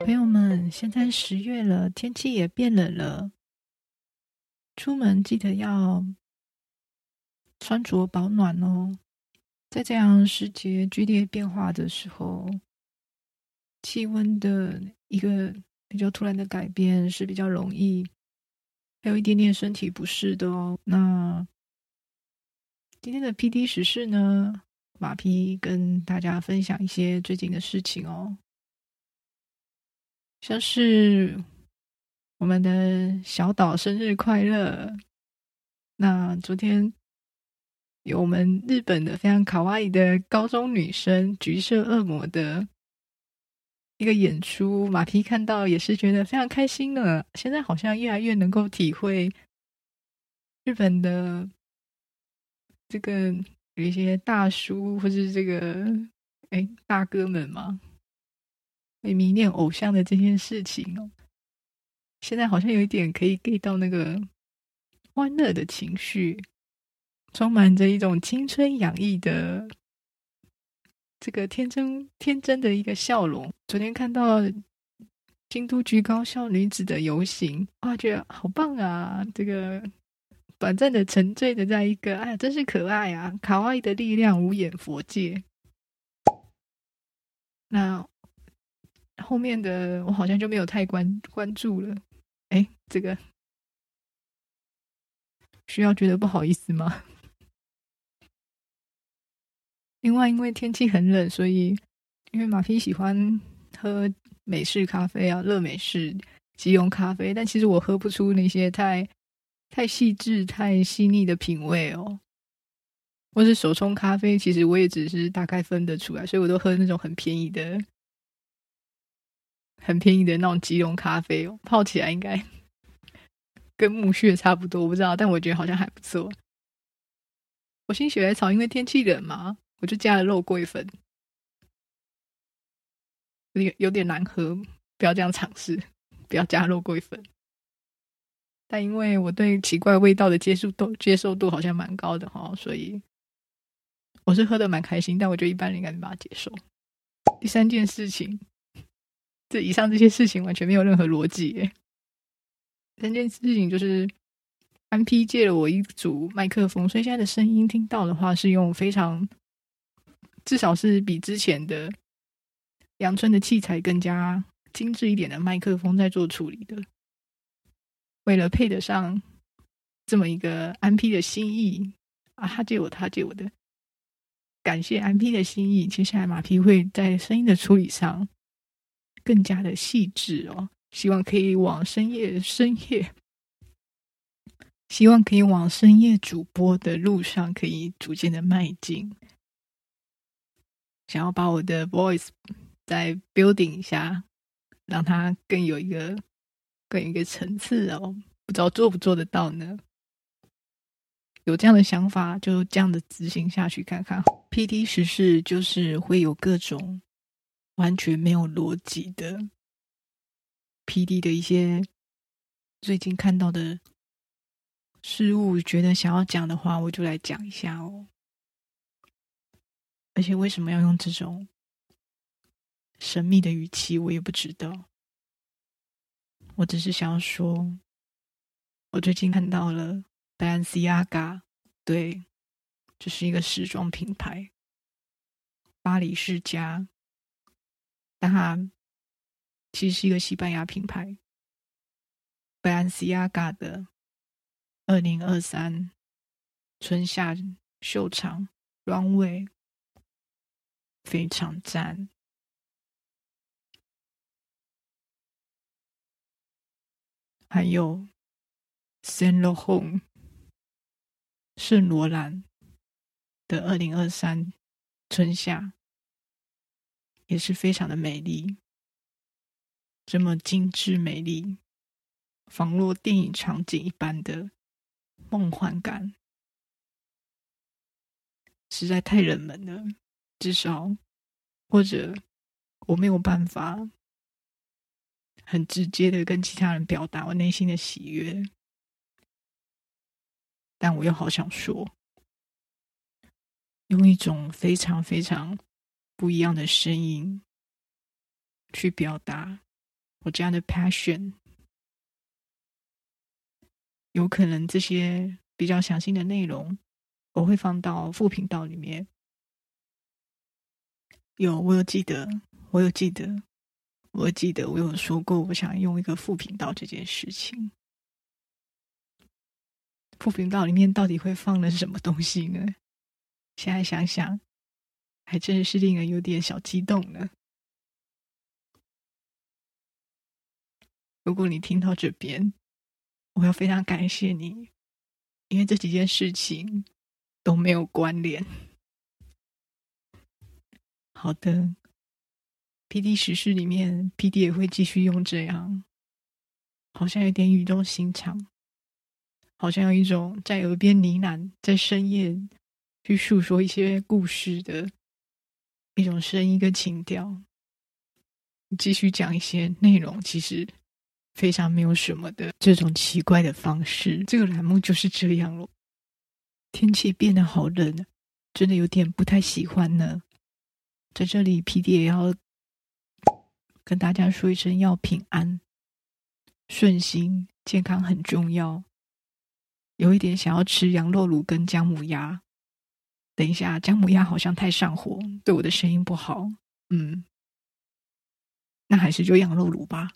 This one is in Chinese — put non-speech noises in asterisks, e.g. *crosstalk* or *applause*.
朋友们，现在十月了，天气也变冷了，出门记得要穿着保暖哦。在这样时节剧烈变化的时候，气温的一个比较突然的改变是比较容易，还有一点点身体不适的哦。那今天的 PD 时事呢，马匹跟大家分享一些最近的事情哦。像是我们的小岛生日快乐！那昨天有我们日本的非常卡哇伊的高中女生橘色恶魔的一个演出，马匹看到也是觉得非常开心呢。现在好像越来越能够体会日本的这个有一些大叔或是这个哎大哥们嘛。会迷恋偶像的这件事情哦，现在好像有一点可以 get 到那个欢乐的情绪，充满着一种青春洋溢的这个天真天真的一个笑容。昨天看到京都局高校女子的游行，哇，觉得好棒啊！这个短暂的沉醉的在一个，哎呀，真是可爱啊！卡哇伊的力量无眼佛界。那。后面的我好像就没有太关关注了，哎，这个需要觉得不好意思吗？另外，因为天气很冷，所以因为马匹喜欢喝美式咖啡啊，热美式即溶咖啡，但其实我喝不出那些太太细致、太细腻的品味哦。或是手冲咖啡，其实我也只是大概分得出来，所以我都喝那种很便宜的。很便宜的那种即溶咖啡哦，泡起来应该 *laughs* 跟木屑差不多，我不知道，但我觉得好像还不错。我心血来潮，因为天气冷嘛，我就加了肉桂粉，有点有点难喝，不要这样尝试，不要加肉桂粉。但因为我对奇怪味道的接受度接受度好像蛮高的哈，所以我是喝的蛮开心，但我觉得一般人应该没办法接受。第三件事情。这以上这些事情完全没有任何逻辑耶。三件事情就是，安 P 借了我一组麦克风，所以现在的声音听到的话是用非常，至少是比之前的阳春的器材更加精致一点的麦克风在做处理的。为了配得上这么一个安 P 的心意啊，他借我，他借我的，感谢安 P 的心意。接下来马 P 会在声音的处理上。更加的细致哦，希望可以往深夜深夜，希望可以往深夜主播的路上可以逐渐的迈进。想要把我的 voice 再 building 一下，让它更有一个更一个层次哦，不知道做不做得到呢？有这样的想法，就这样的执行下去看看。PD 时事就是会有各种。完全没有逻辑的 PD 的一些最近看到的事物，觉得想要讲的话，我就来讲一下哦。而且为什么要用这种神秘的语气，我也不知道。我只是想要说，我最近看到了 Balenciaga，对，这是一个时装品牌，巴黎世家。但它其实是一个西班牙品牌，Balenciaga 的二零二三春夏秀场 Runway 非常赞，还有 Saint Laurent 圣罗兰的二零二三春夏。也是非常的美丽，这么精致美丽，仿若电影场景一般的梦幻感，实在太冷门了。至少，或者我没有办法很直接的跟其他人表达我内心的喜悦，但我又好想说，用一种非常非常。不一样的声音，去表达我这样的 passion。有可能这些比较详细的内容，我会放到副频道里面。有，我有记得，我有记得，我记得，我有说过，我想用一个副频道这件事情。副频道里面到底会放的是什么东西呢？现在想想，还真是令人有点小激动呢。如果你听到这边，我要非常感谢你，因为这几件事情都没有关联。好的，PD 时事里面，PD 也会继续用这样，好像有点语重心长，好像有一种在耳边呢喃，在深夜去诉说一些故事的一种声音跟情调。继续讲一些内容，其实。非常没有什么的这种奇怪的方式，这个栏目就是这样了。天气变得好冷，真的有点不太喜欢呢。在这里，PD 也要跟大家说一声要平安、顺心、健康很重要。有一点想要吃羊肉炉跟姜母鸭，等一下姜母鸭好像太上火，对我的声音不好。嗯，那还是就羊肉炉吧。